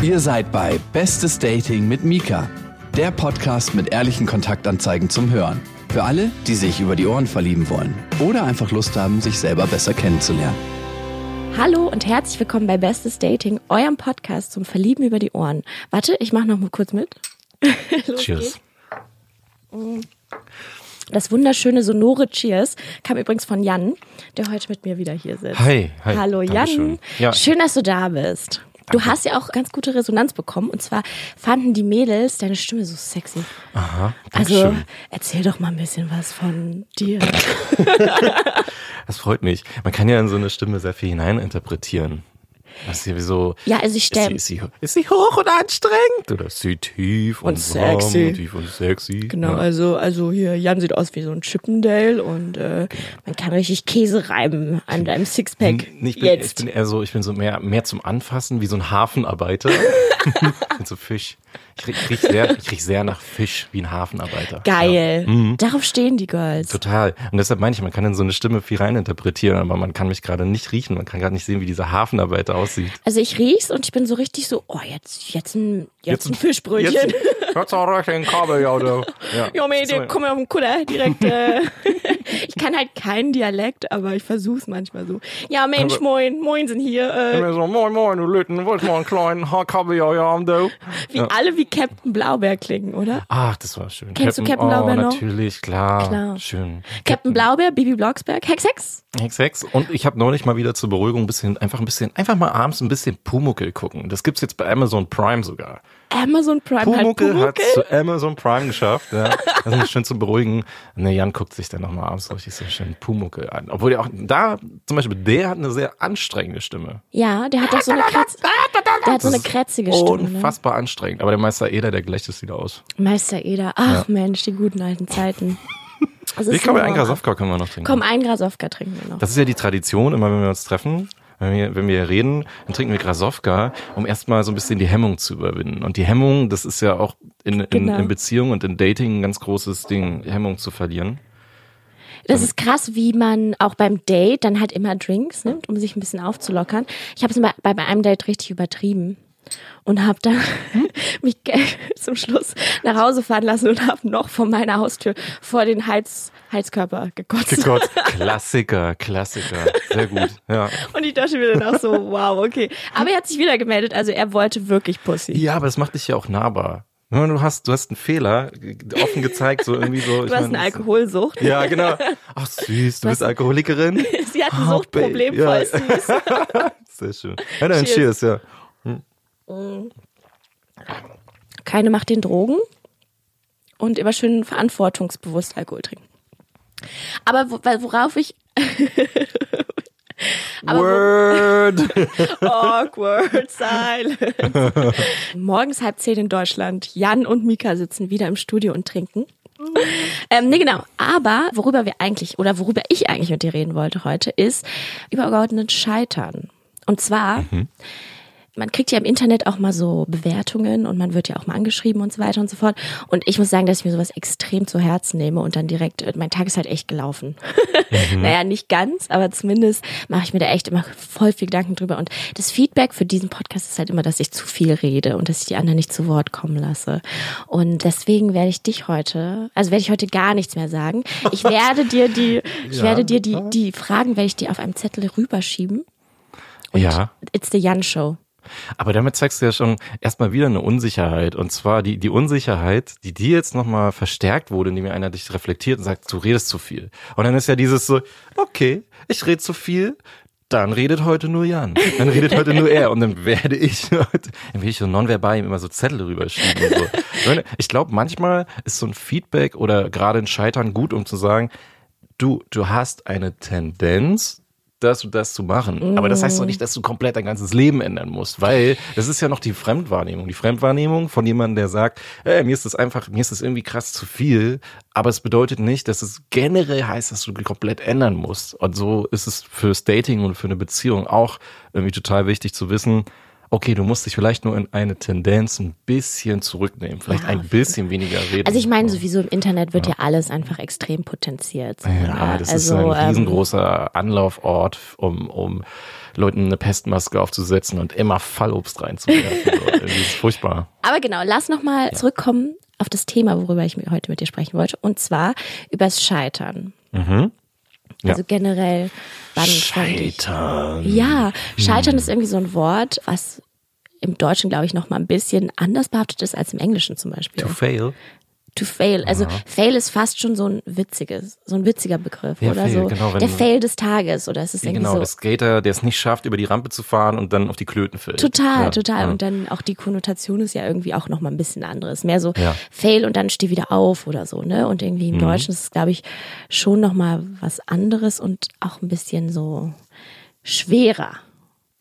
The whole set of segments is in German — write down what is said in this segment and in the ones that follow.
Ihr seid bei Bestes Dating mit Mika, der Podcast mit ehrlichen Kontaktanzeigen zum Hören. Für alle, die sich über die Ohren verlieben wollen oder einfach Lust haben, sich selber besser kennenzulernen. Hallo und herzlich willkommen bei Bestes Dating, eurem Podcast zum Verlieben über die Ohren. Warte, ich mache noch mal kurz mit. Los Cheers. geht's. Das wunderschöne sonore Cheers kam übrigens von Jan, der heute mit mir wieder hier sitzt. Hi, hi. Hallo Jan. Ja. Schön, dass du da bist. Du hast ja auch ganz gute Resonanz bekommen und zwar fanden die Mädels deine Stimme so sexy. Aha, Also Dankeschön. erzähl doch mal ein bisschen was von dir. Das freut mich. Man kann ja in so eine Stimme sehr viel hineininterpretieren. Das ist ja. Ja, also ich Ist sie, ist, sie, ist sie hoch und anstrengend? Oder ist sie tief und, Und warm sexy. Und tief und sexy? Genau, Ja. also, also hier, Jan sieht aus wie so ein Chippendale und äh, man kann richtig Käse reiben an deinem Sixpack. Ich bin, Jetzt. ich bin eher so, ich bin so mehr, mehr zum Anfassen, wie so ein Hafenarbeiter. Mit so Fisch. Ich riech, riech sehr, ich riech sehr nach Fisch, wie ein Hafenarbeiter. Geil. Ja. Mhm. Darauf stehen die Girls. Total. Und deshalb meine ich, man kann in so eine Stimme viel reininterpretieren, aber man kann mich gerade nicht riechen. Man kann gerade nicht sehen, wie dieser Hafenarbeiter aussieht. Also ich riech's und ich bin so richtig so, oh, jetzt, jetzt ein, jetzt, ein Fischbrötchen. Jetzt, jetzt auch recht Kabel, ja, du. Ja, Ja, komm mal auf den Kutter direkt. Äh. ich kann halt keinen Dialekt, aber ich versuch's manchmal so. Ja, Mensch, Aber- moin, moin sind hier. Äh, so, moin, moin, du Lütten, wolltest mal einen kleinen Haarkabeljau haben, du? wie alle wie Captain Blaubeer klingen, oder? Ach, das war schön. Kennst du Captain Blaubeer oh, noch? natürlich, klar. Klar. Schön. Captain Blaubeer, Bibi Blocksberg, Hex Hex. Hex, Hex. Und ich habe neulich mal wieder zur Beruhigung ein bisschen, einfach ein bisschen, einfach mal abends ein bisschen Pumuckel gucken. Das gibt's jetzt bei Amazon Prime sogar. Amazon Prime Pumuckel hat Pumuckl. zu Amazon Prime geschafft. Ja. Das ist schön zu beruhigen. Und der Jan guckt sich dann nochmal abends richtig so schön Pumuckel an. Obwohl der auch, da, zum Beispiel, der hat eine sehr anstrengende Stimme. Ja, der hat doch so eine, Kratz der hat so eine kratzige Stimme. Ne? Unfassbar anstrengend. Aber der Meister Eder, der gleicht es wieder aus. Meister Eder. Ach Mensch, die guten alten Zeiten. Also Ich glaube, ein Horror. Grasowka können wir noch trinken. Komm, ein Grasowka trinken wir noch. Das ist ja die Tradition, immer wenn wir uns treffen, wenn wir, wenn wir reden, dann trinken wir Grasowka, um erstmal so ein bisschen die Hemmung zu überwinden. Und die Hemmung, das ist ja auch in, in, Genau. in Beziehung und in Dating ein ganz großes Ding, Hemmung zu verlieren. Das ist krass, wie man auch beim Date dann halt immer Drinks nimmt, um sich ein bisschen aufzulockern. Ich habe es bei, bei einem Date richtig übertrieben und habe dann mich zum Schluss nach Hause fahren lassen und habe noch vor meiner Haustür vor den Heiz, Heizkörper gekotzt. Gott, Klassiker, Klassiker. Sehr gut, ja. Und ich dachte mir dann auch so, wow, okay. Aber er hat sich wieder gemeldet, also er wollte wirklich Pussy. Ja, aber das macht dich ja auch nahbar. Du hast, du hast einen Fehler offen gezeigt, so irgendwie so. Du hast eine Alkoholsucht. Ja, genau. Ach süß, du bist Alkoholikerin. Sie hat ein Oh, Suchtproblem, ja. voll süß. Sehr schön. Ja, dann Cheers. cheers, ja. keine macht den Drogen und immer schön verantwortungsbewusst Alkohol trinken. Aber worauf ich Aber Word. awkward silence. Morgens halb zehn in Deutschland. Jan und Mika sitzen wieder im Studio und trinken. Ähm, nee, genau. Aber worüber wir eigentlich oder worüber ich eigentlich mit dir reden wollte heute, ist übergeordnet Scheitern. Und zwar, man kriegt ja im Internet auch mal so Bewertungen und man wird ja auch mal angeschrieben und so weiter und so fort. Und ich muss sagen, dass ich mir sowas extrem zu Herzen nehme und dann direkt, äh, mein Tag ist halt echt gelaufen. naja, nicht ganz, aber zumindest mache ich mir da echt immer voll viel Gedanken drüber. Und das Feedback für diesen Podcast ist halt immer, dass ich zu viel rede und dass ich die anderen nicht zu Wort kommen lasse. Und deswegen werde ich dich heute, also werde ich heute gar nichts mehr sagen. Ich werde dir die, ich Ja. werde dir die, die Fragen werde ich dir auf einem Zettel rüberschieben. Ja. It's the Jan Show. Aber damit zeigst du ja schon erstmal wieder eine Unsicherheit. Und zwar die, die Unsicherheit, die dir jetzt nochmal verstärkt wurde, indem einer dich reflektiert und sagt, du redest zu viel. Und dann ist ja dieses so, okay, ich rede zu viel, dann redet heute nur Jan. Dann redet heute nur er. Und dann werde ich, dann will ich so nonverbal ihm immer so Zettel rüberschieben. So. Ich glaube, manchmal ist so ein Feedback oder gerade ein Scheitern gut, um zu sagen, du, du hast eine Tendenz, das und das zu machen. Aber das heißt doch nicht, dass du komplett dein ganzes Leben ändern musst, weil das ist ja noch die Fremdwahrnehmung. Die Fremdwahrnehmung von jemandem, der sagt, hey, mir ist das einfach, mir ist das irgendwie krass zu viel, aber es bedeutet nicht, dass es generell heißt, dass du komplett ändern musst. Und so ist es fürs Dating und für eine Beziehung auch irgendwie total wichtig zu wissen, okay, du musst dich vielleicht nur in eine Tendenz ein bisschen zurücknehmen, vielleicht Ja. ein bisschen weniger reden. Also ich meine, sowieso im Internet wird ja, alles einfach extrem potenziert. So, Ja, ne? das also, ist ein ähm, riesengroßer Anlaufort, um, um Leuten eine Pestmaske aufzusetzen und immer Fallobst reinzuwerfen. so. Das ist furchtbar. Aber genau, lass nochmal zurückkommen auf das Thema, worüber ich heute mit dir sprechen wollte. Und zwar übers Scheitern. Mhm. Ja. Also generell, Scheitern. Ja, Scheitern ist irgendwie so ein Wort, was im Deutschen, glaube ich, noch mal ein bisschen anders behaftet ist als im Englischen zum Beispiel. To fail. To fail. Also fail ist fast schon so ein witziges, so ein witziger Begriff Ja, oder fail, so. genau, der Fail des Tages oder es ist irgendwie Genau, so. der Skater, der es nicht schafft, über die Rampe zu fahren und dann auf die Klöten fällt. Total, Ja, total. ja. Und dann auch die Konnotation ist ja irgendwie auch noch mal ein bisschen anderes. Mehr so Ja. Fail und dann steh wieder auf oder so, ne? Und irgendwie im Mhm. Deutschen ist es, glaube ich, schon noch mal was anderes und auch ein bisschen so schwerer.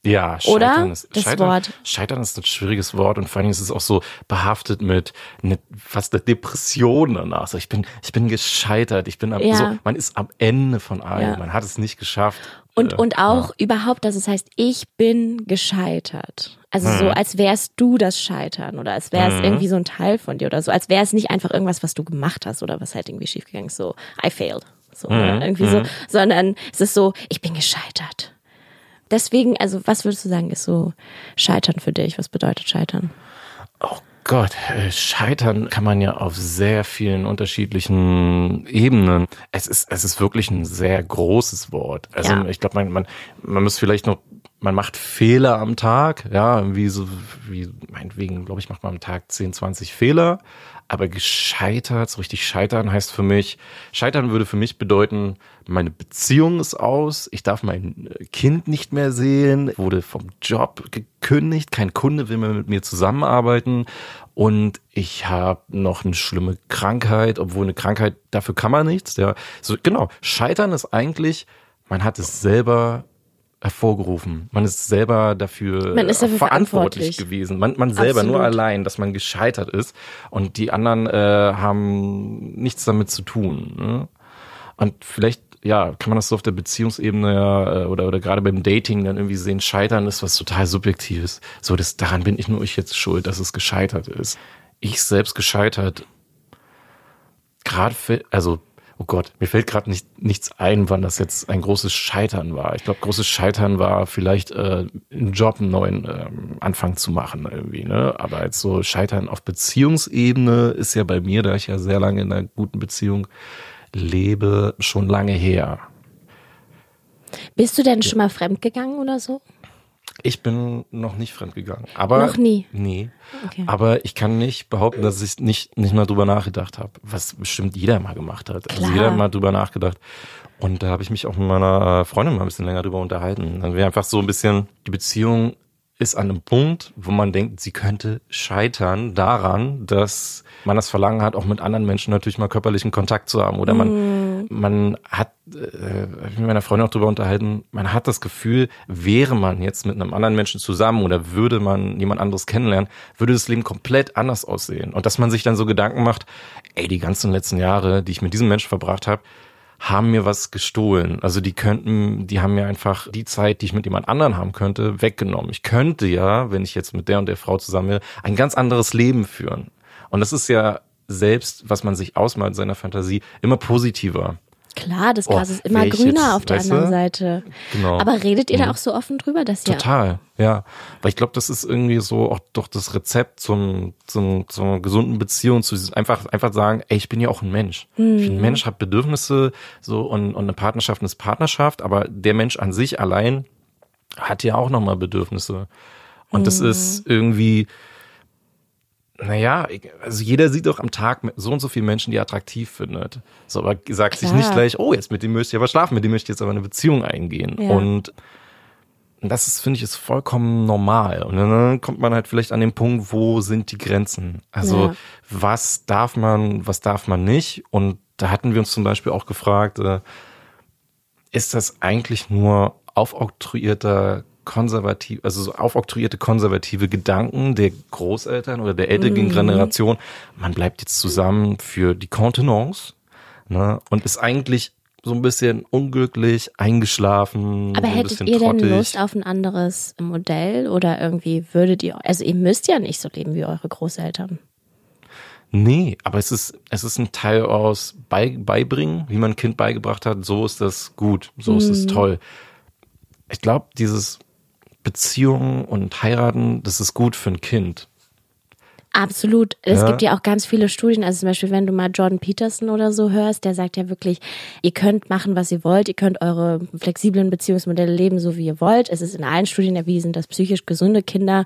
Ja, Scheitern Oder? ist Das Scheitern, Wort. Scheitern ist ein schwieriges Wort und vor allem ist es auch so behaftet mit ne, fast der Depression danach. So, ich bin, ich bin gescheitert. Ich bin am, Ja. so, man ist am Ende von allem. Ja. Man hat es nicht geschafft. Und, Äh, und auch überhaupt, dass es heißt, ich bin gescheitert. Also so, als wärst du das Scheitern oder als wäre es irgendwie so ein Teil von dir oder so, als wäre es nicht einfach irgendwas, was du gemacht hast oder was halt irgendwie schiefgegangen ist. So, I failed. So, oder irgendwie so, sondern es ist so, ich bin gescheitert. Deswegen, also was würdest du sagen, ist so Scheitern für dich? Was bedeutet Scheitern? Oh Gott, äh, scheitern kann man ja auf sehr vielen unterschiedlichen Ebenen. Es ist, es ist wirklich ein sehr großes Wort. Also Ja. ich glaube, man, man, man muss vielleicht noch, man macht Fehler am Tag, ja, wie so, wie, meinetwegen, glaube ich, macht man am Tag 10, 20 Fehler. Aber gescheitert, so richtig scheitern heißt für mich, scheitern würde für mich bedeuten, meine Beziehung ist aus, ich darf mein äh, Kind nicht mehr sehen, wurde vom Job gekündigt, kein Kunde will mehr mit mir zusammenarbeiten und ich habe noch eine schlimme Krankheit, obwohl eine Krankheit, dafür kann man nichts. Ja, so genau, scheitern ist eigentlich, man hat es selber hervorgerufen. Man ist selber dafür, Man ist dafür verantwortlich, verantwortlich. gewesen. Man, man selber nur Absolut. allein, dass man gescheitert ist und die anderen äh, haben nichts damit zu tun. Ne? Und vielleicht, ja, kann man das so auf der Beziehungsebene äh, oder, oder gerade beim Dating dann irgendwie sehen, Scheitern ist was total Subjektives. So, das, daran bin ich nur ich jetzt schuld, dass es gescheitert ist. Ich selbst gescheitert, gerade, für- also, oh Gott, mir fällt gerade nicht, nichts ein, wann das jetzt ein großes Scheitern war. Ich glaube, großes Scheitern war vielleicht äh, einen Job, einen neuen ähm, Anfang zu machen irgendwie, ne? Aber jetzt so Scheitern auf Beziehungsebene ist ja bei mir, da ich ja sehr lange in einer guten Beziehung lebe, schon lange her. Bist du denn schon mal fremdgegangen oder so? Ich bin noch nicht fremdgegangen. Aber Noch nie? Nee. Okay. Aber ich kann nicht behaupten, dass ich nicht, nicht mal drüber nachgedacht habe. Was bestimmt jeder mal gemacht hat. Also Klar. jeder hat mal drüber nachgedacht. Und da habe ich mich auch mit meiner Freundin mal ein bisschen länger drüber unterhalten. Dann wäre einfach so ein bisschen, die Beziehung ist an einem Punkt, wo man denkt, sie könnte scheitern daran, dass man das Verlangen hat, auch mit anderen Menschen natürlich mal körperlichen Kontakt zu haben. Oder man, man hat, äh, hab ich mit meiner Freundin auch drüber unterhalten, man hat das Gefühl, wäre man jetzt mit einem anderen Menschen zusammen oder würde man jemand anderes kennenlernen, würde das Leben komplett anders aussehen. Und dass man sich dann so Gedanken macht, ey, die ganzen letzten Jahre, die ich mit diesem Menschen verbracht habe, haben mir was gestohlen. Also die könnten, die haben mir einfach die Zeit, die ich mit jemand anderen haben könnte, weggenommen. Ich könnte ja, wenn ich jetzt mit der und der Frau zusammen wäre, ein ganz anderes Leben führen. Und das ist ja selbst, was man sich ausmalt in seiner Fantasie, immer positiver. Klar, das Oh, Gras ist immer grüner jetzt, auf der anderen du? Seite. Genau. Aber redet ihr da auch so offen drüber, dass ihr Total, ja. Weil ich glaube, das ist irgendwie so auch doch das Rezept zum, zum, zur gesunden Beziehung, zu einfach, einfach sagen, ey, ich bin ja auch ein Mensch. Ich bin ein Mensch, habe Bedürfnisse, so und, und eine Partnerschaft ist Partnerschaft, aber der Mensch an sich allein hat ja auch nochmal Bedürfnisse. Und das ist irgendwie, naja, also jeder sieht doch am Tag so und so viele Menschen, die er attraktiv findet. So, aber sagt sich Klar. nicht gleich, oh, jetzt mit dem möchte ich aber schlafen, mit dem möchte ich jetzt aber eine Beziehung eingehen. Ja. Und das ist, finde ich, ist vollkommen normal. Und dann kommt man halt vielleicht an den Punkt, wo sind die Grenzen? Also, Ja. was darf man, was darf man nicht? Und da hatten wir uns zum Beispiel auch gefragt, äh, ist das eigentlich nur aufoktroyierter konservativ, also so aufoktroyierte konservative Gedanken der Großeltern oder der älteren Generation? Man bleibt jetzt zusammen für die Kontenance ne, und ist eigentlich so ein bisschen unglücklich, eingeschlafen, Aber so hättet ihr denn trottig. Lust auf ein anderes Modell oder irgendwie würdet ihr, also ihr müsst ja nicht so leben wie eure Großeltern. Nee, aber es ist, es ist ein Teil aus bei, Beibringen, wie man ein Kind beigebracht hat, so ist das gut, so ist es toll. ich glaube, dieses Beziehungen und heiraten, das ist gut für ein Kind. Absolut. Es Ja. gibt ja auch ganz viele Studien. Also zum Beispiel, wenn du mal Jordan Peterson oder so hörst, der sagt ja wirklich, ihr könnt machen, was ihr wollt. Ihr könnt eure flexiblen Beziehungsmodelle leben, so wie ihr wollt. Es ist in allen Studien erwiesen, dass psychisch gesunde Kinder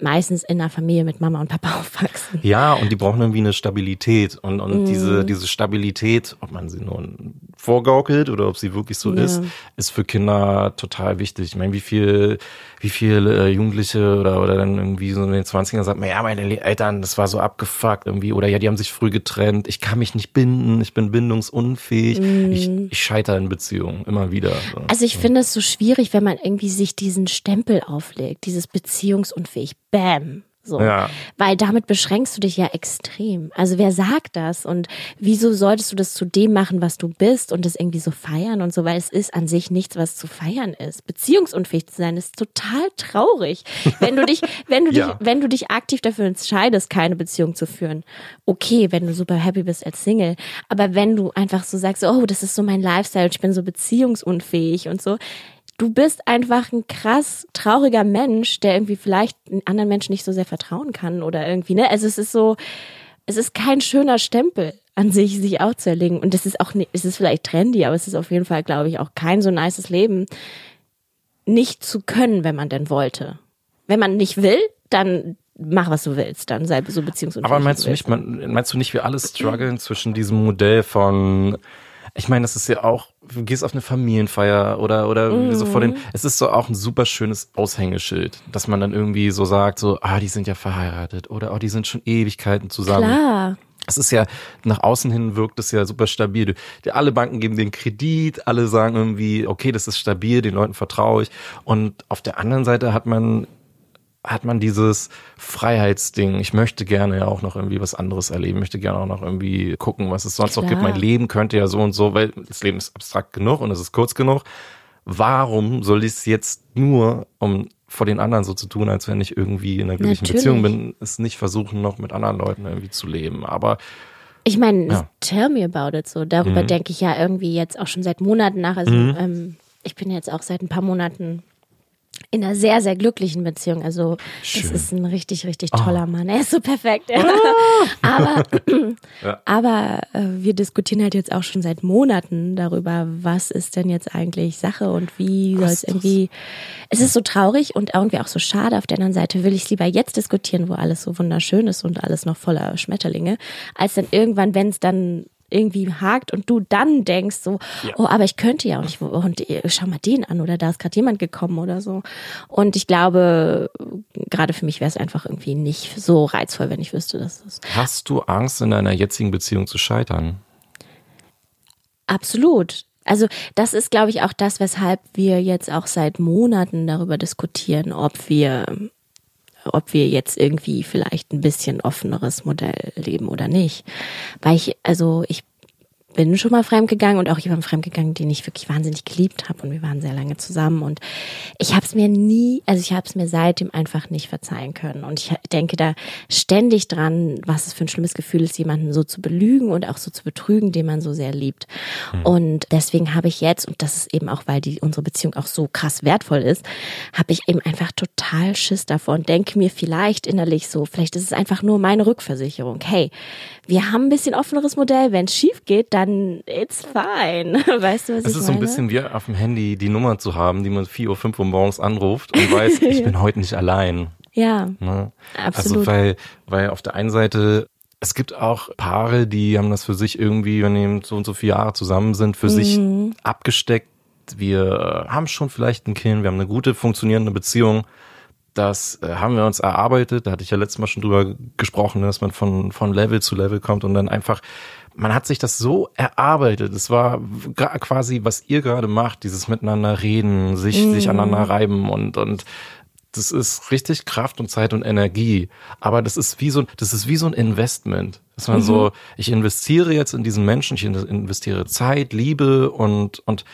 meistens in einer Familie mit Mama und Papa aufwachsen. Ja, und die brauchen irgendwie eine Stabilität. Und, und Mhm. diese, diese Stabilität, ob man sie nun vorgaukelt oder ob sie wirklich so Ja. ist, ist für Kinder total wichtig. Ich meine, wie viel, wie viele äh, Jugendliche oder, oder dann irgendwie so in den 20ern sagt man, ja, meine Eltern, das war so abgefuckt irgendwie, oder ja, die haben sich früh getrennt, ich kann mich nicht binden, ich bin bindungsunfähig, ich, ich scheitere in Beziehungen immer wieder. So. Mhm. Also ich finde es so schwierig, wenn man irgendwie sich diesen Stempel auflegt, dieses beziehungsunfähig. Bam. So. Ja. Weil damit beschränkst du dich ja extrem. Also wer sagt das? Und wieso solltest du das zu dem machen, was du bist und das irgendwie so feiern und so? Weil es ist an sich nichts, was zu feiern ist. Beziehungsunfähig zu sein ist total traurig. Wenn du dich, wenn du dich, Ja. wenn du dich aktiv dafür entscheidest, keine Beziehung zu führen. Okay, wenn du super happy bist als Single. Aber wenn du einfach so sagst, oh, das ist so mein Lifestyle, ich bin so beziehungsunfähig und so. Du bist einfach ein krass trauriger Mensch, der irgendwie vielleicht anderen Menschen nicht so sehr vertrauen kann oder irgendwie, ne? Also es ist so, es ist kein schöner Stempel an sich, sich auch zu erlegen. Und es ist auch, nicht, es ist vielleicht trendy, aber es ist auf jeden Fall, glaube ich, auch kein so nices Leben, nicht zu können, wenn man denn wollte. Wenn man nicht will, dann mach, was du willst, dann sei so beziehungsunfähig. Aber meinst du nicht, meinst du nicht, wir alle strugglen zwischen diesem Modell von, ich meine, das ist ja auch, du gehst auf eine Familienfeier oder, oder so vor den, es ist so auch ein super schönes Aushängeschild, dass man dann irgendwie so sagt, so, ah, die sind ja verheiratet oder, oh, die sind schon Ewigkeiten zusammen. Klar. Es ist ja, nach außen hin wirkt es ja super stabil. Alle Banken geben den Kredit, alle sagen irgendwie, okay, das ist stabil, den Leuten vertraue ich. Und auf der anderen Seite hat man, hat man dieses Freiheitsding. Ich möchte gerne ja auch noch irgendwie was anderes erleben, möchte gerne auch noch irgendwie gucken, was es sonst noch gibt. Klar. Mein Leben könnte ja so und so, weil das Leben ist abstrakt genug und es ist kurz genug. Warum soll ich es jetzt nur, um vor den anderen so zu tun, als wenn ich irgendwie in einer glücklichen Natürlich. Beziehung bin, es nicht versuchen, noch mit anderen Leuten irgendwie zu leben. Aber Ich meine, Ja. tell me about it so. Darüber Mhm. denke ich ja irgendwie jetzt auch schon seit Monaten nach. Also ähm, ich bin jetzt auch seit ein paar Monaten in einer sehr, sehr glücklichen Beziehung. Also Schön. das ist ein richtig, richtig toller Mann. Er ist so perfekt. Ja. Aber, Ja. aber äh, wir diskutieren halt jetzt auch schon seit Monaten darüber, was ist denn jetzt eigentlich Sache und wie soll es irgendwie. Es ist so traurig und irgendwie auch so schade. Auf der anderen Seite will ich es lieber jetzt diskutieren, wo alles so wunderschön ist und alles noch voller Schmetterlinge, als dann irgendwann, wenn es dann irgendwie hakt und du dann denkst so, Ja. oh, aber ich könnte ja und ich und äh, schau mal den an oder da ist gerade jemand gekommen oder so. Und ich glaube, gerade für mich wäre es einfach irgendwie nicht so reizvoll, wenn ich wüsste, dass das Hast du Angst, in deiner jetzigen Beziehung zu scheitern? Absolut. Also das ist, glaube ich, auch das, weshalb wir jetzt auch seit Monaten darüber diskutieren, ob wir, ob wir jetzt irgendwie vielleicht ein bisschen offeneres Modell leben oder nicht. Weil ich, also ich bin schon mal fremdgegangen und auch jemand fremdgegangen, den ich wirklich wahnsinnig geliebt habe und wir waren sehr lange zusammen und ich habe es mir nie, also ich habe es mir seitdem einfach nicht verzeihen können und ich denke da ständig dran, was es für ein schlimmes Gefühl ist, jemanden so zu belügen und auch so zu betrügen, den man so sehr liebt. Und deswegen habe ich jetzt und das ist eben auch, weil die unsere Beziehung auch so krass wertvoll ist, habe ich eben einfach total Schiss davor und denke mir vielleicht innerlich so, vielleicht ist es einfach nur meine Rückversicherung. Hey, wir haben ein bisschen offeneres Modell, wenn es schief geht, dann it's fine. Weißt du, was Es ich ist so meine? ein bisschen wie auf dem Handy die Nummer zu haben, die man 4 Uhr, 5 Uhr morgens anruft und weiß, ich bin heute nicht allein. ja, Ne? Absolut. Also weil, weil auf der einen Seite, es gibt auch Paare, die haben das für sich irgendwie, wenn die so und so viele Jahre zusammen sind, für sich Mhm. abgesteckt. Wir äh, haben schon vielleicht ein Kind, wir haben eine gute, funktionierende Beziehung. Das äh, haben wir uns erarbeitet. Da hatte ich ja letztes Mal schon drüber gesprochen, dass man von, von Level zu Level kommt und dann einfach, man hat sich das so erarbeitet. Es war quasi, was ihr gerade macht, dieses Miteinander reden, sich, sich aneinander reiben und, und das ist richtig Kraft und Zeit und Energie. Aber das ist wie so, das ist wie so ein Investment. Dass man so, ich investiere jetzt in diesen Menschen, ich in- investiere Zeit, Liebe und, und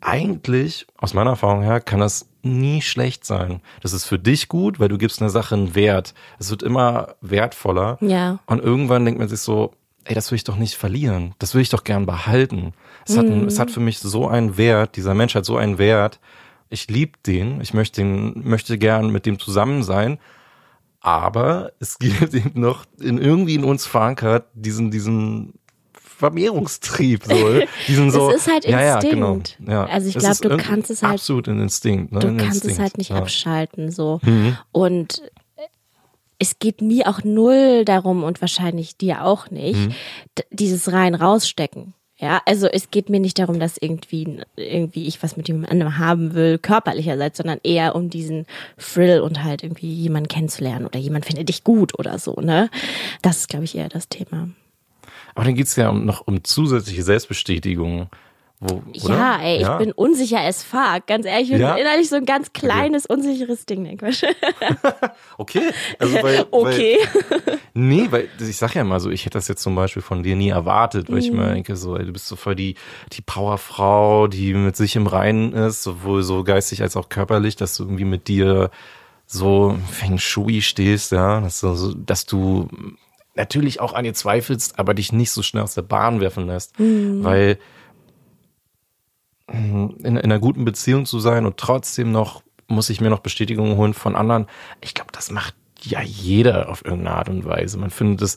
eigentlich, aus meiner Erfahrung her, kann das nie schlecht sein. Das ist für dich gut, weil du gibst einer Sache einen Wert. Es wird immer wertvoller. Ja. Und irgendwann denkt man sich so, ey, das will ich doch nicht verlieren. Das will ich doch gern behalten. Es hat, Mhm. ein, es hat für mich so einen Wert, dieser Mensch hat so einen Wert. ich liebe den, ich möchte den, möchte gern mit dem zusammen sein, aber es gibt eben noch in irgendwie in uns verankert diesen, diesen Vermehrungstrieb, so. Diesen so. es ist halt Instinkt. Ja, ja, genau. Ja. Also ich glaube, du kannst es halt Absolut ein Instinkt. Ne? du kannst Instinkt. es halt nicht ja. Mhm. abschalten so. Und es geht mir auch null darum und wahrscheinlich dir auch nicht, Mhm. dieses rein rausstecken. Ja, also es geht mir nicht darum, dass irgendwie, irgendwie ich was mit jemand anderem haben will, körperlicherseits, sondern eher um diesen Thrill und halt irgendwie jemanden kennenzulernen oder jemand findet dich gut oder so, ne? Das ist, glaube ich, eher das Thema. Aber dann geht's ja um, noch um zusätzliche Selbstbestätigung. Wo? Ja, ey, ich Ja. bin unsicher as fuck. Ganz ehrlich, ich bin Ja? innerlich so ein ganz kleines, unsicheres Ding. Ne, Quatsch. Okay. Also weil, Okay. Weil, nee, weil ich sag ja mal so, ich hätte das jetzt zum Beispiel von dir nie erwartet, weil ich Mhm. mir denke, so, ey, du bist so voll die, die Powerfrau, die mit sich im Reinen ist, sowohl so geistig als auch körperlich, dass du irgendwie mit dir so Feng Shui stehst, ja, dass du, dass du natürlich auch an dir zweifelst, aber dich nicht so schnell aus der Bahn werfen lässt, Mhm. weil in, in einer guten Beziehung zu sein und trotzdem noch muss ich mir noch Bestätigungen holen von anderen. Ich glaube, das macht ja jeder auf irgendeine Art und Weise. Man findet es,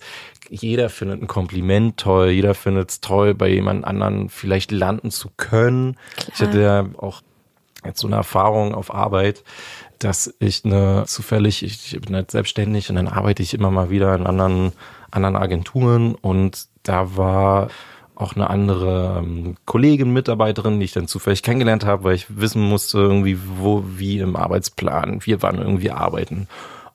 jeder findet ein Kompliment toll, jeder findet es toll, bei jemand anderen vielleicht landen zu können. Ich hatte ja auch jetzt so eine Erfahrung auf Arbeit, dass ich eine zufällig, ich, bin halt selbstständig und dann arbeite ich immer mal wieder in anderen, anderen Agenturen und da war auch eine andere ähm, Kollegin, Mitarbeiterin, die ich dann zufällig kennengelernt habe, weil ich wissen musste irgendwie, wo, wie im Arbeitsplan wir wann irgendwie arbeiten.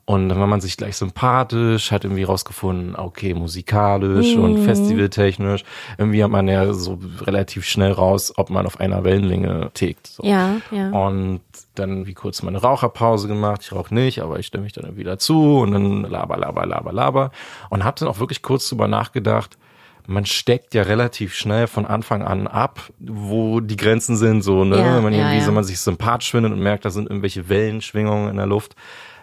Und dann war man sich gleich sympathisch, hat irgendwie rausgefunden, okay, musikalisch Mhm. und festivaltechnisch. Irgendwie hat man ja so relativ schnell raus, ob man auf einer Wellenlänge tickt. So. Ja, ja. Und dann wie kurz meine Raucherpause gemacht. Ich rauche nicht, aber ich stelle mich dann irgendwie dazu und dann laber, laber, laber, laber. Und habe dann auch wirklich kurz drüber nachgedacht, man steckt ja relativ schnell von Anfang an ab, wo die Grenzen sind, so, ne? Ja, Wenn man ja, irgendwie, ja. so man sich sympathisch findet und merkt, da sind irgendwelche Wellenschwingungen in der Luft,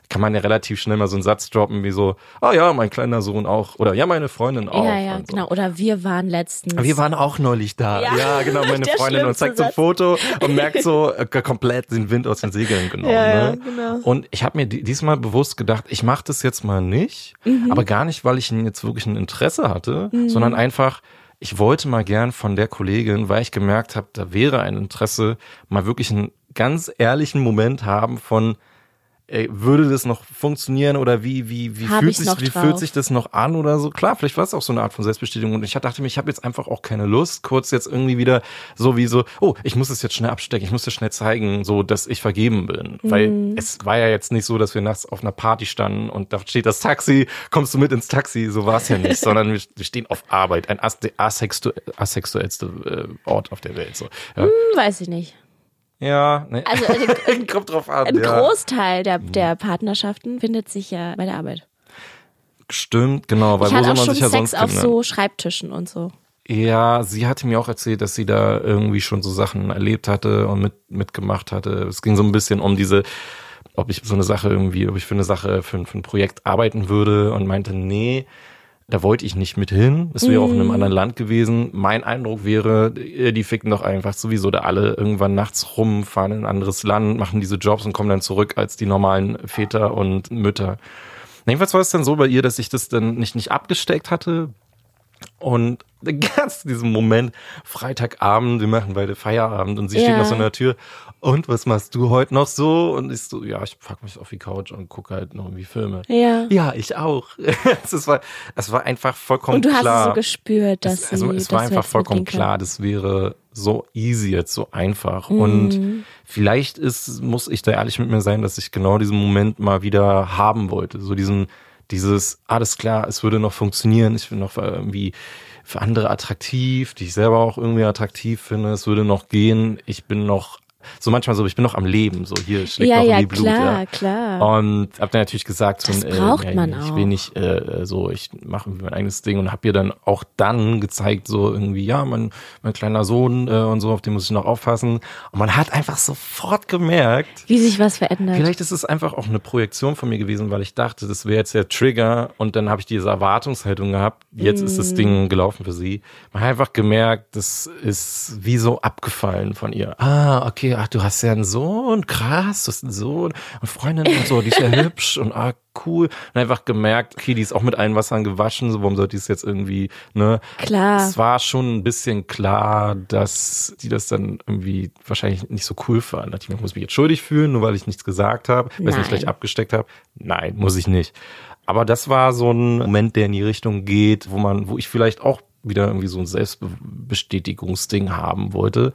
kann man ja relativ schnell mal so einen Satz droppen wie so, oh ja, mein kleiner Sohn auch, oder ja, meine Freundin auch. ja, ja, so. genau. Oder wir waren letztens. Wir waren auch neulich da. Ja. Ja, genau, meine Der Freundin und zeigt so ein. Foto und merkt so äh, komplett den Wind aus den Segeln genommen. Ja, ja, ne? genau. Und ich habe mir di- diesmal bewusst gedacht, ich mache das jetzt mal nicht, Mhm. aber gar nicht, weil ich jetzt wirklich ein Interesse hatte, sondern einfach, ich wollte mal gern von der Kollegin, weil ich gemerkt habe, da wäre ein Interesse, mal wirklich einen ganz ehrlichen Moment haben von, würde das noch funktionieren oder wie wie wie Hab fühlt sich wie drauf? fühlt sich das noch an oder so klar vielleicht war es auch so eine Art von Selbstbestätigung und ich dachte mir ich habe jetzt einfach auch keine Lust kurz jetzt irgendwie wieder so wie so oh ich muss es jetzt schnell abstecken ich muss das schnell zeigen so dass ich vergeben bin weil Mhm. es war ja jetzt nicht so dass wir nachts auf einer Party standen und da steht das Taxi kommst du mit ins Taxi so war es ja nicht sondern wir, wir stehen auf Arbeit ein asexuellste äh, Ort auf der Welt so ja, Hm, weiß ich nicht. Ja ne. Also ein, kommt drauf an ein ja. Großteil der, der Partnerschaften findet sich ja bei der Arbeit. Stimmt, genau, weil ich wo soll auch man schon sich ja Sex sonst auf finden? so Schreibtischen und so. Ja, sie hatte mir auch erzählt, dass sie da irgendwie schon so Sachen erlebt hatte und mit, mitgemacht hatte. Es ging so ein bisschen um diese, ob ich so eine Sache irgendwie, ob ich für eine Sache, für, für ein Projekt arbeiten würde und meinte, nee, da wollte ich nicht mit hin. Das wäre auch in einem anderen Land gewesen. Mein Eindruck wäre, äh, die ficken doch einfach sowieso da alle irgendwann nachts rum, fahren in ein anderes Land, machen diese Jobs und kommen dann zurück als die normalen Väter und Mütter. Jedenfalls war es dann so bei ihr, dass ich das dann nicht, nicht abgesteckt hatte, und ganz diesen Moment, Freitagabend, wir machen beide Feierabend und sie steht Ja. noch so in der Tür. Und was machst du heute noch so? Und ich so, ja, ich pack mich auf die Couch und gucke halt noch irgendwie Filme. Ja. Ja, ich auch. Es war, es war einfach vollkommen Und du hast klar. es so gespürt, dass es, also sie, es war einfach vollkommen klar, das wäre so easy jetzt, so einfach. Mhm. Und vielleicht ist, muss ich da ehrlich mit mir sein, dass ich genau diesen Moment mal wieder haben wollte. So diesen, dieses, alles klar, es würde noch funktionieren, ich bin noch irgendwie für andere attraktiv, die ich selber auch irgendwie attraktiv finde, es würde noch gehen, ich bin noch, so manchmal so, ich bin noch am Leben, so hier schlägt Ja, noch ja, Blut. klar, ja. klar. Und hab dann natürlich gesagt, so, Das äh, braucht ja, man ich auch. will nicht äh, so, ich mache mein eigenes Ding und hab ihr dann auch dann gezeigt, so irgendwie, ja, mein, mein kleiner Sohn äh, und so, auf den muss ich noch aufpassen. Und man hat einfach sofort gemerkt, Wie sich was verändert. Vielleicht ist es einfach auch eine Projektion von mir gewesen, weil ich dachte, das wäre jetzt der Trigger und dann habe ich diese Erwartungshaltung gehabt. Jetzt ist Mhm. das Ding gelaufen für sie. Man hat einfach gemerkt, das ist wie so abgefallen von ihr. Ah, okay, ach, du hast ja einen Sohn, krass, du hast einen Sohn und Freundin und so, die ist ja hübsch und ah, cool. Und einfach gemerkt, okay, die ist auch mit allen Wassern gewaschen, so warum sollte die es jetzt irgendwie, ne? Klar. Es war schon ein bisschen klar, dass die das dann irgendwie wahrscheinlich nicht so cool fand. Ich muss mich jetzt schuldig fühlen, nur weil ich nichts gesagt habe, weil ich nicht gleich abgesteckt habe. Nein, muss ich nicht. Aber das war so ein Moment, der in die Richtung geht, wo man, wo ich vielleicht auch wieder irgendwie so ein Selbstbestätigungsding haben wollte,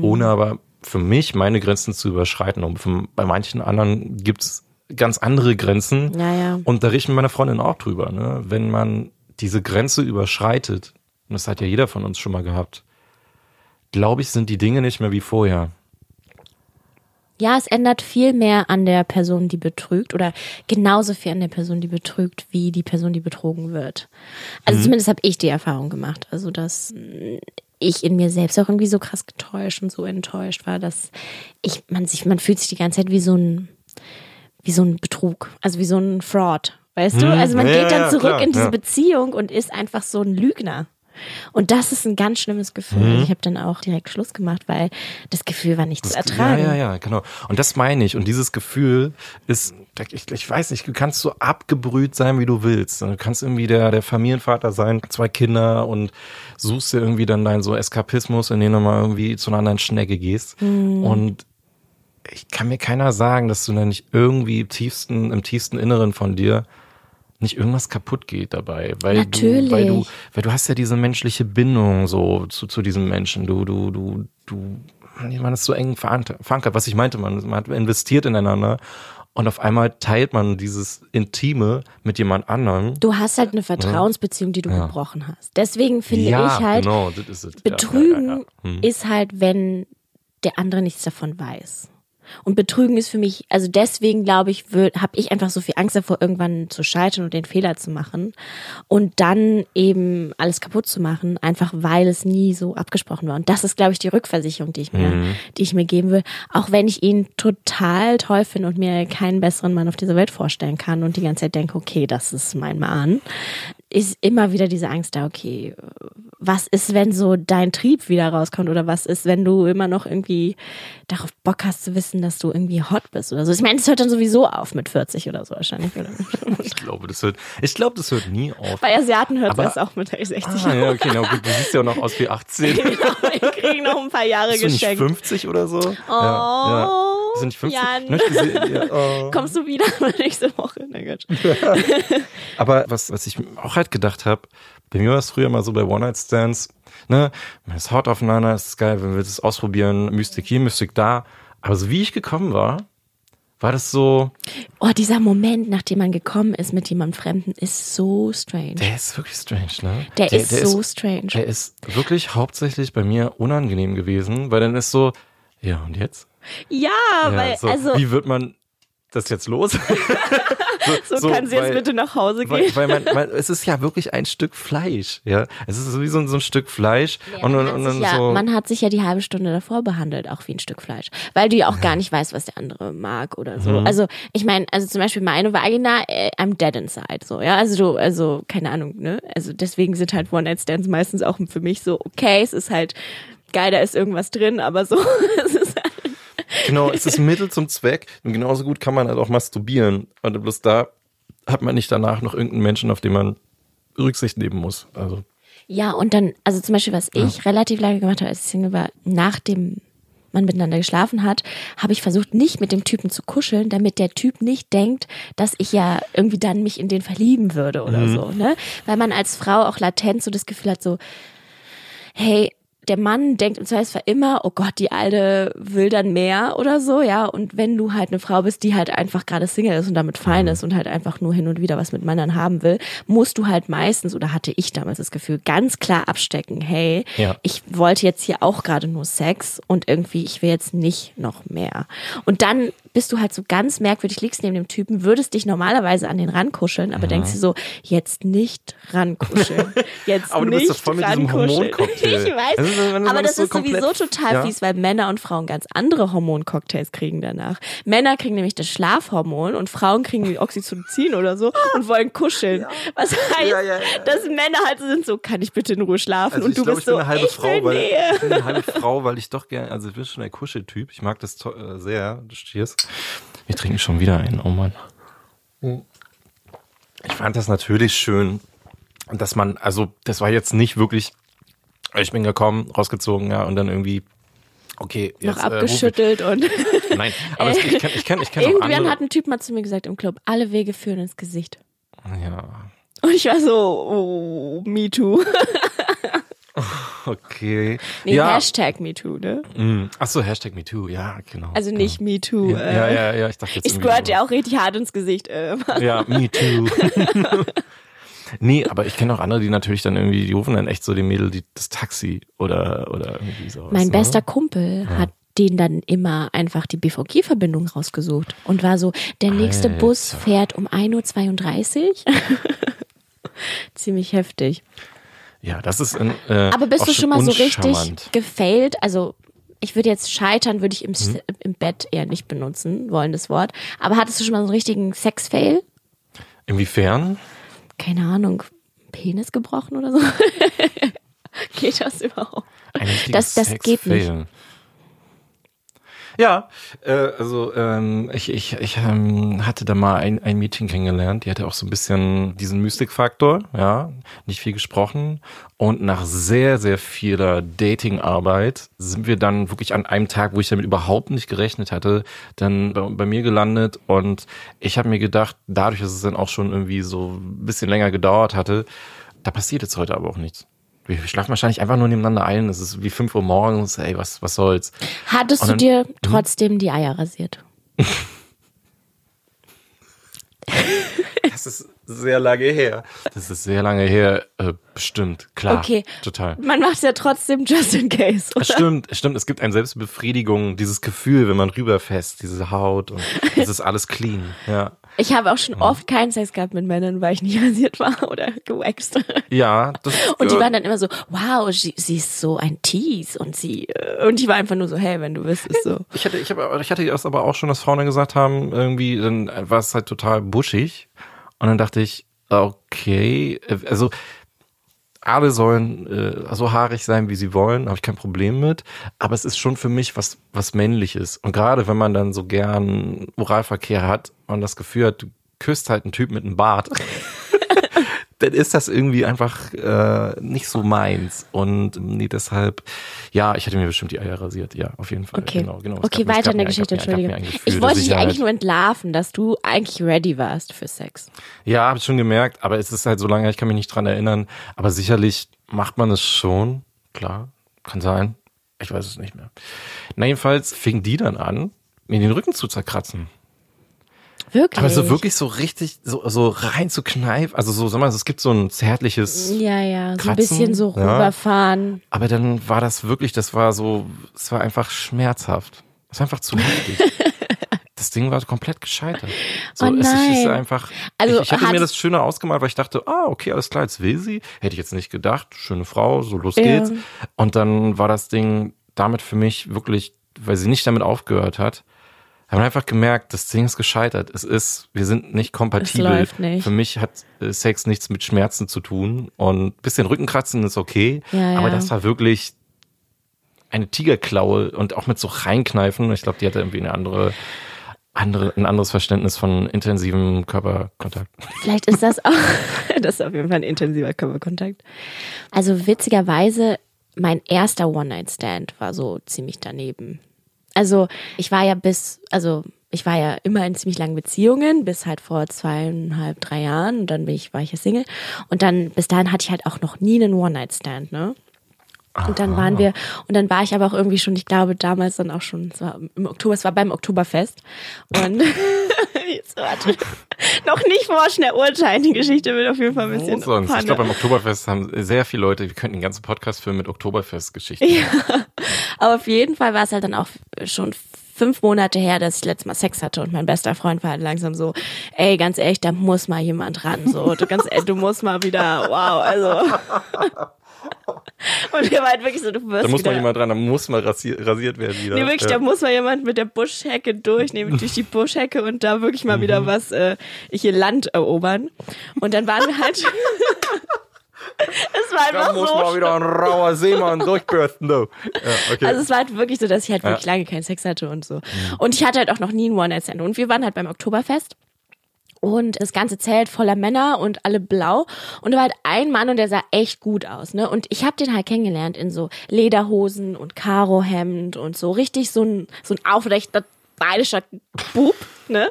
ohne aber für mich meine Grenzen zu überschreiten. Und für, bei manchen anderen gibt's ganz andere Grenzen. Ja, ja. Und da rede ich mit meiner Freundin auch drüber, ne? Wenn man diese Grenze überschreitet, und das hat ja jeder von uns schon mal gehabt, glaube ich, sind die Dinge nicht mehr wie vorher. Ja, es ändert viel mehr an der Person, die betrügt oder genauso viel an der Person, die betrügt, wie die Person, die betrogen wird. Also zumindest habe ich die Erfahrung gemacht. Also dass ich in mir selbst auch irgendwie so krass getäuscht und so enttäuscht war, dass ich man sich man fühlt sich die ganze Zeit wie so ein wie so ein Betrug, also wie so ein Fraud, weißt du? Hm, Also man ja, geht dann ja, zurück klar, in diese ja. Beziehung und ist einfach so ein Lügner. Und das ist ein ganz schlimmes Gefühl. Mhm. Also ich habe dann auch direkt Schluss gemacht, weil das Gefühl war nicht zu ertragen. Ja, ja, ja, genau. Und das meine ich. Und dieses Gefühl ist, ich, ich weiß nicht, du kannst so abgebrüht sein, wie du willst. Du kannst irgendwie der, der Familienvater sein, zwei Kinder und suchst dir irgendwie dann deinen so Eskapismus, in den du mal irgendwie zu einer anderen Schnecke gehst. Mhm. Und ich kann mir keiner sagen, dass du dann nicht irgendwie im tiefsten, im tiefsten Inneren von dir nicht irgendwas kaputt geht dabei, weil Natürlich. du, weil du, weil du hast ja diese menschliche Bindung so zu, zu diesem Menschen. Du, du, du, du, man ist so eng verankert. Was ich meinte, man, man hat investiert ineinander und auf einmal teilt man dieses Intime mit jemand anderem. Du hast halt eine Vertrauensbeziehung, die du Ja. gebrochen hast. Deswegen finde ja, ich halt, genau, Betrügen ja. Hm. ist halt, wenn der andere nichts davon weiß. Und Betrügen ist für mich, also deswegen glaube ich, habe ich einfach so viel Angst davor, irgendwann zu scheitern und den Fehler zu machen und dann eben alles kaputt zu machen, einfach weil es nie so abgesprochen war. Und das ist, glaube ich, die Rückversicherung, die ich mir, Mhm. die ich mir geben will. Auch wenn ich ihn total toll finde und mir keinen besseren Mann auf dieser Welt vorstellen kann und die ganze Zeit denke, okay, das ist mein Mann, ist immer wieder diese Angst da, okay, was ist, wenn so dein Trieb wieder rauskommt oder was ist, wenn du immer noch irgendwie darauf Bock hast zu wissen, dass du irgendwie hot bist oder so. Ich meine, es hört dann sowieso auf mit 40 oder so wahrscheinlich. Oder? Ich glaube, das hört, ich glaube, das hört nie auf. Bei Asiaten hört das auch mit 60 Ah, ja, okay, na gut, du siehst ja auch noch aus wie 18. Wir kriegen noch ein paar Jahre geschenkt. 50 oder so? Oh, ja, ja. Du nicht 50? Jan. Ne, ich gesehen, ja, oh. Kommst du wieder nächste Woche? Na gut. Aber was, was ich auch halt gedacht habe, bei mir war es früher mal so bei One-Night-Stands, ne, man ist hot aufeinander, es ist geil, wenn wir das ausprobieren, Mystik hier, Mystik da. Aber so wie ich gekommen war, war das so, Oh, dieser Moment, nachdem man gekommen ist mit jemandem Fremden, ist so strange. der ist wirklich strange, ne? Der, ist so strange. Der ist wirklich hauptsächlich bei mir unangenehm gewesen, weil dann ist so, ja, und jetzt? Ja, Ja, weil, so, also, wie wird man das jetzt los? so, so, kann sie jetzt weil- bitte nach Hause gehen. Weil, weil man, man, es ist ja wirklich ein Stück Fleisch, ja. Es ist so wie so, ein- so ein Stück Fleisch und, man, und, und hat dann sich ja, so. man hat sich ja die halbe Stunde davor behandelt, auch wie ein Stück Fleisch. Weil du ja auch gar nicht weißt, was der andere mag oder so. Mhm. Also, ich meine, also zum Beispiel meine Vagina, äh, I'm dead inside, so, ja. Also du, also, keine Ahnung, ne? Also deswegen sind halt One-Night-Stands meistens auch für mich so, okay, es ist halt geil, da ist irgendwas drin, aber so, es ist Genau, es ist Mittel zum Zweck und genauso gut kann man halt auch masturbieren. Und bloß da hat man nicht danach noch irgendeinen Menschen, auf den man Rücksicht nehmen muss. Also, Ja, und dann, also zum Beispiel, was ich relativ lange gemacht habe, als ich Single war, nachdem man miteinander geschlafen hat, habe ich versucht, nicht mit dem Typen zu kuscheln, damit der Typ nicht denkt, dass ich ja irgendwie dann mich in den verlieben würde oder so, ne? Weil man als Frau auch latent so das Gefühl hat, so, hey, der Mann denkt im Zweifelsfall immer, oh Gott, die Alte will dann mehr oder so, ja. Und wenn du halt eine Frau bist, die halt einfach gerade Single ist und damit fein ist und halt einfach nur hin und wieder was mit Männern haben will, musst du halt meistens, oder hatte ich damals das Gefühl, ganz klar abstecken, hey, Ja. ich wollte jetzt hier auch gerade nur Sex und irgendwie, ich will jetzt nicht noch mehr. Und dann bist du halt so ganz merkwürdig, liegst neben dem Typen, würdest dich normalerweise an den rankuscheln, aber denkst du so, jetzt nicht rankuscheln. Jetzt Aber du bist nicht doch voll mit diesem. Hormoncocktail. Ich weiß, Das ist, aber das so ist sowieso total ja. fies, weil Männer und Frauen ganz andere Hormoncocktails kriegen danach. Männer kriegen nämlich das Schlafhormon und Frauen kriegen Oxytocin oder so und wollen kuscheln. Was heißt, Ja, ja, ja. dass Männer halt so sind, so kann ich bitte in Ruhe schlafen Also und du glaube, bist ich bin so, eine halbe ich Frau, will weil ich bin eine halbe Frau, weil ich doch gerne, also ich bin schon ein Kuscheltyp. Ich mag das äh, sehr. Cheers. Wir trinken schon wieder einen. Oh Mann. Ich fand das natürlich schön, dass man, also das war jetzt nicht wirklich. Ich bin gekommen, rausgezogen, ja, und dann irgendwie. Okay, jetzt noch äh, abgeschüttelt und ich- Nein, aber es, ich kenne, ich kenne, ich kenne auch irgendwann andere. hat ein Typ mal zu mir gesagt im Club, alle Wege führen ins Gesicht. ja, Und ich war so, oh, me too. okay. Nee, ja. Hashtag me too, ne? Mm. Ach so, Hashtag MeToo, ja, genau. Also nicht me too. Ja, äh, ja, ja, ja, ich dachte jetzt Ich squirt ja auch richtig hart ins Gesicht. Äh. Ja, me too. nee, aber ich kenne auch andere, die natürlich dann irgendwie, die rufen dann echt so dem Mädel die, das Taxi oder, oder irgendwie sowas. Mein ne? bester Kumpel hat den dann immer einfach die BVG-Verbindung rausgesucht und war so, der nächste Alter. Bus fährt um 1.32 Uhr. Ziemlich heftig. Ja, das ist ein, äh, Aber bist du schon mal so richtig gefailt? Also ich würde jetzt scheitern, würde ich im, Mhm. im Bett eher nicht benutzen wollen, das Wort. Aber hattest du schon mal so einen richtigen Sex-Fail? Inwiefern? Keine Ahnung, Penis gebrochen oder so? geht das überhaupt? Das- das geht Sexfail. Ja, äh, also ähm, ich, ich, ich ähm, hatte da mal ein, ein Mädchen kennengelernt, die hatte auch so ein bisschen diesen Mystikfaktor, ja, nicht viel gesprochen. Und nach sehr, sehr vieler Datingarbeit sind wir dann wirklich an einem Tag, wo ich damit überhaupt nicht gerechnet hatte, dann bei, bei mir gelandet. Und ich habe mir gedacht, dadurch, dass es dann auch schon irgendwie so ein bisschen länger gedauert hatte, da passiert jetzt heute aber auch nichts. Wir schlafen wahrscheinlich einfach nur nebeneinander ein. Es ist wie 5 Uhr morgens. Ey, was, was soll's? Hattest Und du dann- dir Mhm. trotzdem die Eier rasiert? Das ist sehr lange her. Das ist sehr lange her. Äh, bestimmt, klar. Okay. Total. Man macht es ja trotzdem just in case. Es stimmt, es stimmt. Es gibt eine Selbstbefriedigung, dieses Gefühl, wenn man rüberfässt, diese Haut und es ist alles clean. Ja, Ich habe auch schon oft keinen Sex gehabt mit Männern, weil ich nicht rasiert war oder gewaxt. ja. Das Und die waren dann immer so, wow, sie, sie ist so ein Tease und sie äh, und ich war einfach nur so, hey, wenn du wüsstest so. Ich hatte, ich, hab, ich hatte das aber auch schon, dass Frauen dann gesagt haben, irgendwie, dann war es halt total buschig. Und dann dachte ich, okay, äh, also alle sollen äh, so haarig sein, wie sie wollen, habe ich kein Problem mit. Aber es ist schon für mich was, was Männliches. Und gerade wenn man dann so gern Oralverkehr hat und das Gefühl hat, du küsst halt einen Typ mit einem Bart, dann ist das irgendwie einfach äh, nicht so meins. Und nee, deshalb, ja, ich hätte mir bestimmt die Eier rasiert. Ja, auf jeden Fall. Okay, Genau, genau. Okay weiter in der Geschichte, Entschuldigung. mir ein Gefühl Ich wollte dich Sicherheit. eigentlich nur entlarven, dass du eigentlich ready warst für Sex. Ja, habe ich schon gemerkt, aber es ist halt so lange, ich kann mich nicht dran erinnern. Aber sicherlich macht man es schon. Klar, kann sein. Ich weiß es nicht mehr. Na, jedenfalls fing die dann an, mir den Rücken zu zerkratzen. Wirklich? Aber so wirklich so richtig, so, so rein zu kneifen. Also so, sag mal, es gibt so ein zärtliches, Ja, ja, so ein Kratzen, bisschen so ja. rüberfahren. aber dann war das wirklich, das war so, es war einfach schmerzhaft. Es war einfach zu heftig. Das Ding war komplett gescheitert. So, Oh es ist nein. einfach. Also ich, ich hatte hat- mir das schöner ausgemalt, weil ich dachte, ah, okay, alles klar, jetzt will sie. Hätte ich jetzt nicht gedacht. Schöne Frau, so los Ja. geht's. Und dann war das Ding damit für mich wirklich, weil sie nicht damit aufgehört hat, haben einfach gemerkt, das Ding ist gescheitert. Es ist, wir sind nicht kompatibel. läuft nicht. Für mich hat äh, Sex nichts mit Schmerzen zu tun. Und bisschen Rückenkratzen ist okay. Ja, aber ja. das war wirklich eine Tigerklaue und auch mit so reinkneifen. Ich glaube, die hatte irgendwie eine andere, andere, ein anderes Verständnis von intensivem Körperkontakt. Vielleicht ist das auch, das ist auf jeden Fall ein intensiver Körperkontakt. Also witzigerweise, mein erster One-Night-Stand war so ziemlich daneben. Also ich war ja bis, also ich war ja immer in ziemlich langen Beziehungen, bis halt vor zweieinhalb, drei Jahren und dann bin ich, war ich ja Single. Und dann, bis dahin hatte ich halt auch noch nie einen One-Night-Stand, ne? Und dann waren wir, und dann war ich aber auch irgendwie schon, ich glaube damals dann auch schon, es war im Oktober, es war beim Oktoberfest. Und jetzt warte, noch nicht vorschnell urteilen, die Geschichte wird auf jeden Fall ein bisschen. Wo sonst? Ich glaube, beim Oktoberfest haben sehr viele Leute, wir könnten den ganzen Podcast füllen mit Oktoberfest-Geschichten. Aber auf jeden Fall war es halt dann auch schon fünf Monate her, dass ich letztes Mal Sex hatte und mein bester Freund war halt langsam so, ey, ganz ehrlich, da muss mal jemand ran, so, du ganz ehrlich, du musst mal wieder, wow, also. Und wir waren halt wirklich so, du wirst Da muss wieder, mal jemand dran, da muss mal rasiert, rasiert werden wieder. Nee, wirklich, ja. da muss mal jemand mit der Buschhecke durch, nee, durch die Buschhecke und da wirklich mal wieder Mhm. was, äh, hier Land erobern. Und dann waren wir halt, es war einfach da muss so mal wieder ein rauer Seemann durchbürsten, du. Ja, okay. Also es war halt wirklich so, dass ich halt wirklich Ja. lange keinen Sex hatte und so. Und ich hatte halt auch noch nie einen One-Night-Stand. Und wir waren halt beim Oktoberfest. Und das ganze Zelt voller Männer und alle blau. Und da war halt ein Mann und der sah echt gut aus, ne? Und ich habe den halt kennengelernt in so Lederhosen und Karohemd und so richtig so ein, so ein aufrechter bayerischer Bub, ne?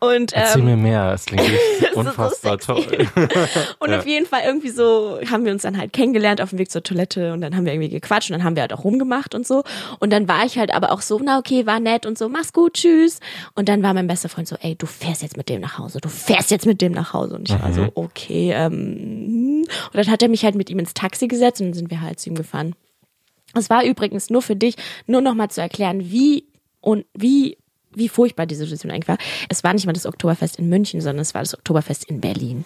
Und Erzähl ähm, mir mehr, es klingt unfassbar toll. und auf jeden Fall irgendwie so haben wir uns dann halt kennengelernt auf dem Weg zur Toilette und dann haben wir irgendwie gequatscht und dann haben wir halt auch rumgemacht und so. Und dann war ich halt aber auch so, na okay, war nett und so, mach's gut, tschüss. Und dann war mein bester Freund so, ey, du fährst jetzt mit dem nach Hause, du fährst jetzt mit dem nach Hause. Und ich war so, okay, ähm. Und dann hat er mich halt mit ihm ins Taxi gesetzt und dann sind wir halt zu ihm gefahren. Es war übrigens nur für dich, nur noch mal zu erklären, wie und wie wie furchtbar diese Situation eigentlich war. Es war nicht mal das Oktoberfest in München, sondern es war das Oktoberfest in Berlin.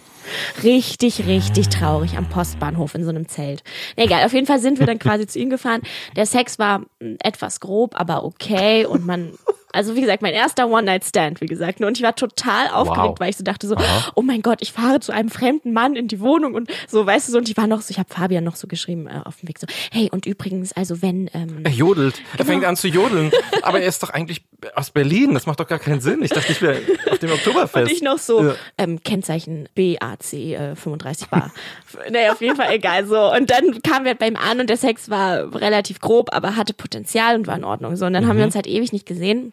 Richtig, richtig traurig am Postbahnhof in so einem Zelt. Na egal, auf jeden Fall sind wir dann quasi zu ihm gefahren. Der Sex war mm, etwas grob, aber okay und man also wie gesagt, mein erster One-Night-Stand, wie gesagt. Und ich war total aufgeregt, Wow. weil ich so dachte so, oh mein Gott, ich fahre zu einem fremden Mann in die Wohnung und so, weißt du, so, und ich war noch so, ich habe Fabian noch so geschrieben äh, auf dem Weg so, hey, und übrigens, also wenn, ähm, Er jodelt. Er Genau. fängt an zu jodeln. Aber er ist doch eigentlich aus Berlin. Das macht doch gar keinen Sinn. Ich dachte, ich wäre auf dem Oktoberfest. Und ich noch so, Ja. ähm, Kennzeichen BAC äh, 35 Bar. naja, auf jeden Fall egal. So. Und dann kamen wir halt bei ihm an und der Sex war relativ grob, aber hatte Potenzial und war in Ordnung. So. Und dann haben wir uns halt ewig nicht gesehen.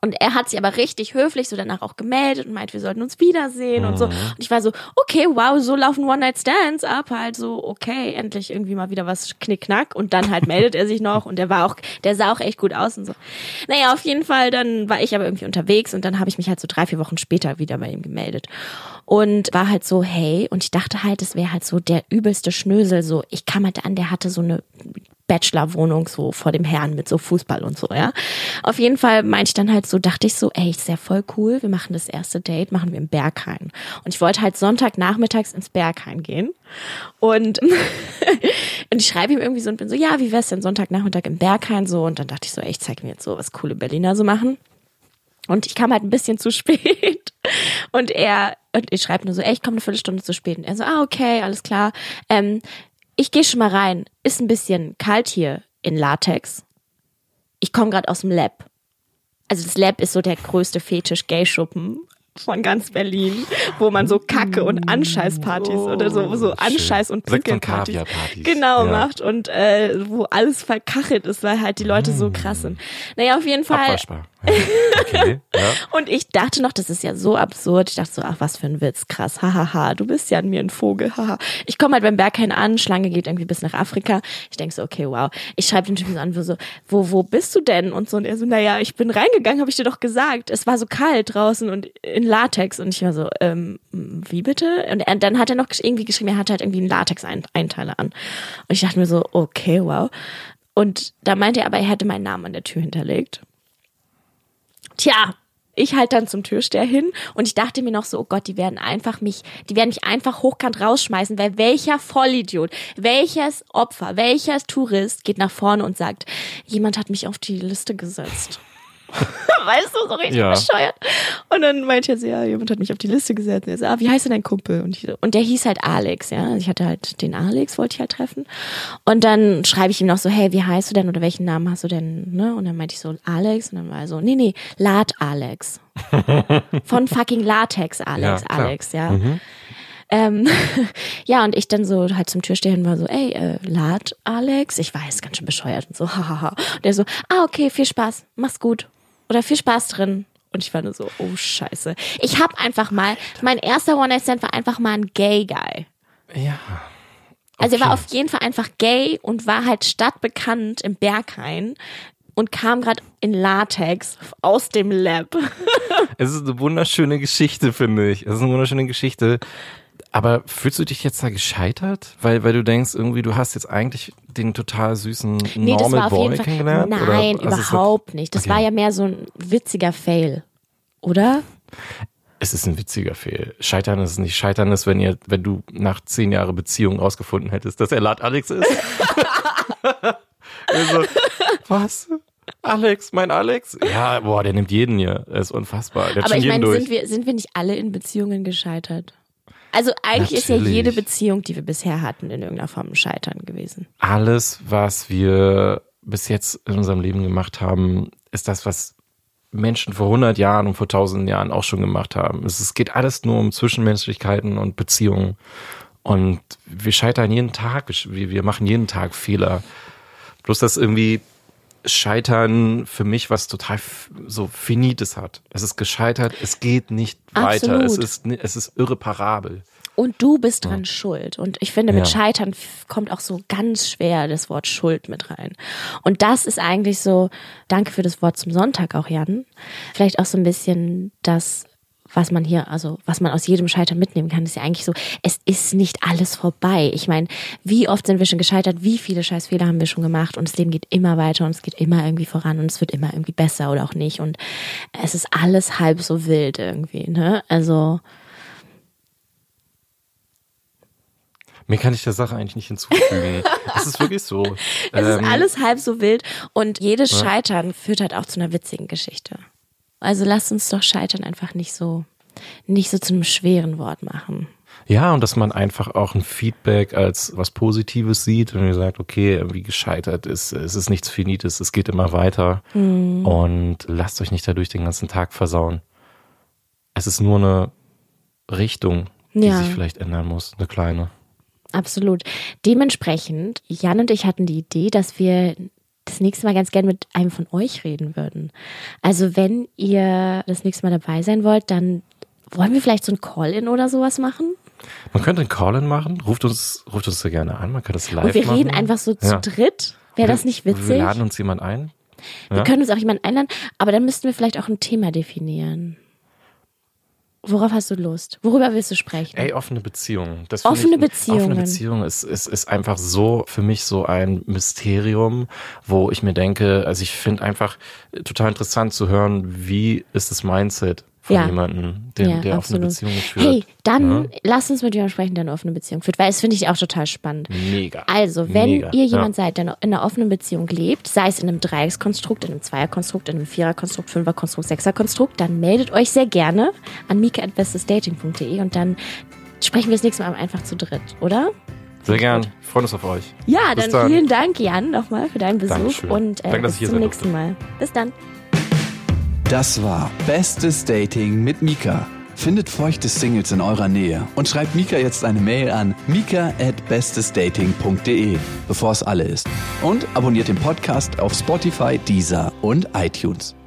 Und er hat sich aber richtig höflich so danach auch gemeldet und meint, wir sollten uns wiedersehen und so. Und ich war so, okay, wow, so laufen One-Night-Stands ab. Halt so, okay, endlich irgendwie mal wieder was knickknack. Und dann halt meldet er sich noch und der war auch, der sah auch echt gut aus und so. Naja, auf jeden Fall, dann war ich aber irgendwie unterwegs und dann habe ich mich halt so drei, vier Wochen später wieder bei ihm gemeldet. Und war halt so, hey, und ich dachte halt, es wäre halt so der übelste Schnösel. So, ich kam halt an, der hatte so eine Bachelor-Wohnung so vor dem Herrn mit so Fußball und so, ja. Auf jeden Fall meinte ich dann halt so, dachte ich so, ey, ist ja voll cool, wir machen das erste Date, machen wir im Berghain. Und ich wollte halt Sonntagnachmittags ins Berghain gehen. Und, und ich schreibe ihm irgendwie so und bin so, ja, wie wär's denn Sonntagnachmittag im Berghain so? Und dann dachte ich so, ey, ich zeig mir jetzt so, was coole Berliner so machen. Und ich kam halt ein bisschen zu spät. Und er, und ich schreibe nur so, ey, ich komme eine Viertelstunde zu spät. Und er so, ah, okay, alles klar. Ähm, ich gehe schon mal rein. Ist ein bisschen kalt hier in Latex. Ich komme gerade aus dem Lab. Also das Lab ist so der größte Fetisch-Gay-Schuppen von ganz Berlin, wo man so Kacke und Anscheißpartys oder so, so Anscheiß- und Pinkelpartys genau Ja. macht und äh, wo alles verkachelt ist, weil halt die Leute so krass sind. Naja, auf jeden Fall. Abwaschbar. Okay. Ja. Und ich dachte noch, das ist ja so absurd. Ich dachte so, ach, was für ein Witz, krass, hahaha, du bist ja an mir ein Vogel, haha. Ich komme halt beim Berghain an, Schlange geht irgendwie bis nach Afrika. Ich denk so, okay, wow. Ich schreibe den Typen so an, so, wo, wo bist du denn? Und so, und er so, naja, ich bin reingegangen, habe ich dir doch gesagt. Es war so kalt draußen und in Latex. Und ich war so, ähm, wie bitte? Und er, dann hat er noch irgendwie geschrieben, er hat halt irgendwie einen Latex-Einteiler an. Und ich dachte mir so, okay, wow. Und da meinte er aber, er hätte meinen Namen an der Tür hinterlegt. Tja, ich halt dann zum Türsteher hin und ich dachte mir noch so, oh Gott, die werden einfach mich, die werden mich einfach hochkant rausschmeißen, weil welcher Vollidiot, welches Opfer, welcher Tourist geht nach vorne und sagt, jemand hat mich auf die Liste gesetzt. weißt du, so richtig Ja. bescheuert. Und dann meinte er so, ja, jemand hat mich auf die Liste gesetzt. Und er so, ah, wie heißt denn dein Kumpel? Und, ich so, und der hieß halt Alex, ja. Ich hatte halt den Alex, wollte ich halt treffen. Und dann schreibe ich ihm noch so, hey, wie heißt du denn oder welchen Namen hast du denn? Ne? Und dann meinte ich so, Alex. Und dann war er so, nee, nee, Lat Alex. Von fucking Latex Alex, Ja. Alex, ja. Ähm, ja, und ich dann so halt zum Türsteher hin war so, ey, äh, Lad Alex, ich weiß, ganz schön bescheuert und so, hahaha. Und der so, ah, okay, viel Spaß, mach's gut. Oder viel Spaß drin. Und ich war nur so, oh scheiße. Ich hab einfach mal, mein erster One-Night-Stand war einfach mal ein Gay-Guy. ja. Also er war Okay. auf jeden Fall einfach gay und war halt stadtbekannt im Berghain und kam gerade in Latex aus dem Lab. Es ist eine wunderschöne Geschichte, finde ich. Es ist eine wunderschöne Geschichte. Aber fühlst du dich jetzt da gescheitert? Weil, weil du denkst, irgendwie, du hast jetzt eigentlich den total süßen Nee, Normal Boy kennengelernt? Nein, Oder überhaupt nicht. Das Okay. war ja mehr so ein witziger Fail. Oder? Es ist ein witziger Fehl. Scheitern ist nicht. Scheitern ist, wenn ihr, wenn du nach zehn Jahre Beziehung rausgefunden hättest, dass er Lad Alex ist. also, was? Alex, mein Alex? Ja, boah, der nimmt jeden hier. Er ist unfassbar. Der Aber ich meine, sind wir, sind wir nicht alle in Beziehungen gescheitert? Also eigentlich ist ja Natürlich. jede Beziehung, die wir bisher hatten, in irgendeiner Form ein Scheitern gewesen. Alles, was wir bis jetzt in unserem Leben gemacht haben, ist das, was Menschen vor 100 Jahren und vor tausenden Jahren auch schon gemacht haben. Es, es geht alles nur um Zwischenmenschlichkeiten und Beziehungen. Und wir scheitern jeden Tag, wir, wir machen jeden Tag Fehler. Bloß dass irgendwie Scheitern für mich was total so Finites hat. Es ist gescheitert, es geht nicht weiter, es Absolut. ist, es ist irreparabel. Und du bist dran schuld. Und ich finde, mit Ja. Scheitern kommt auch so ganz schwer das Wort Schuld mit rein. Und das ist eigentlich so, danke für das Wort zum Sonntag auch, Jan. Vielleicht auch so ein bisschen das, was man hier, also was man aus jedem Scheitern mitnehmen kann, ist ja eigentlich so, es ist nicht alles vorbei. Ich meine, wie oft sind wir schon gescheitert, wie viele Scheißfehler haben wir schon gemacht und das Leben geht immer weiter und es geht immer irgendwie voran und es wird immer irgendwie besser oder auch nicht. Und es ist alles halb so wild irgendwie, ne? Also. Mehr kann ich der Sache eigentlich nicht hinzufügen. Es ist wirklich so. Es Ähm, ist alles halb so wild und jedes Scheitern führt halt auch zu einer witzigen Geschichte. Also lasst uns doch Scheitern einfach nicht so, nicht so zu einem schweren Wort machen. Ja, und dass man einfach auch ein Feedback als was Positives sieht und ihr sagt, okay, irgendwie gescheitert ist, es ist nichts Finites, es geht immer weiter Mhm. und lasst euch nicht dadurch den ganzen Tag versauen. Es ist nur eine Richtung, die Ja. sich vielleicht ändern muss, eine kleine. Absolut. Dementsprechend, Jan und ich hatten die Idee, dass wir das nächste Mal ganz gern mit einem von euch reden würden. Also wenn ihr das nächste Mal dabei sein wollt, dann wollen wir vielleicht so ein Call-in oder sowas machen? Man könnte einen Call-in machen, ruft uns, ruft uns da gerne an, man kann das live Und wir machen. reden einfach so zu Ja. dritt. Wäre das nicht Wir witzig? laden uns jemand ein. Wir Ja. können uns auch jemanden einladen, aber dann müssten wir vielleicht auch ein Thema definieren. Worauf hast du Lust? Worüber willst du sprechen? Ey, offene Beziehungen. Das Offene ich, Beziehungen. Offene Beziehung ist, ist, ist einfach so, für mich so ein Mysterium, wo ich mir denke, also ich finde einfach total interessant zu hören, wie ist das Mindset von Ja. jemandem, der, Ja, der absolut. offene Beziehungen führt. Hey, dann Ja. lass uns mit jemandem sprechen, der eine offene Beziehung führt, weil das finde ich auch total spannend. Mega. Also, wenn Mega. ihr jemand ja. seid, der in einer offenen Beziehung lebt, sei es in einem Dreieckskonstrukt, in einem Zweierkonstrukt, in einem Viererkonstrukt, Fünferkonstrukt, Sechserkonstrukt, dann meldet euch sehr gerne an mika.bestesdating.de und dann sprechen wir das nächste Mal einfach zu dritt, oder? Sehr gern. Wir freuen uns auf euch. Ja, dann, dann. vielen Dank, Jan, nochmal für deinen Besuch Dankeschön. und äh, Danke, bis zum nächsten Mal. Bis dann. Das war Bestes Dating mit Mika. Findet feuchte Singles in eurer Nähe und schreibt Mika jetzt eine Mail an mika at bestesdating.de, bevor es alle ist. Und abonniert den Podcast auf Spotify, Deezer und iTunes.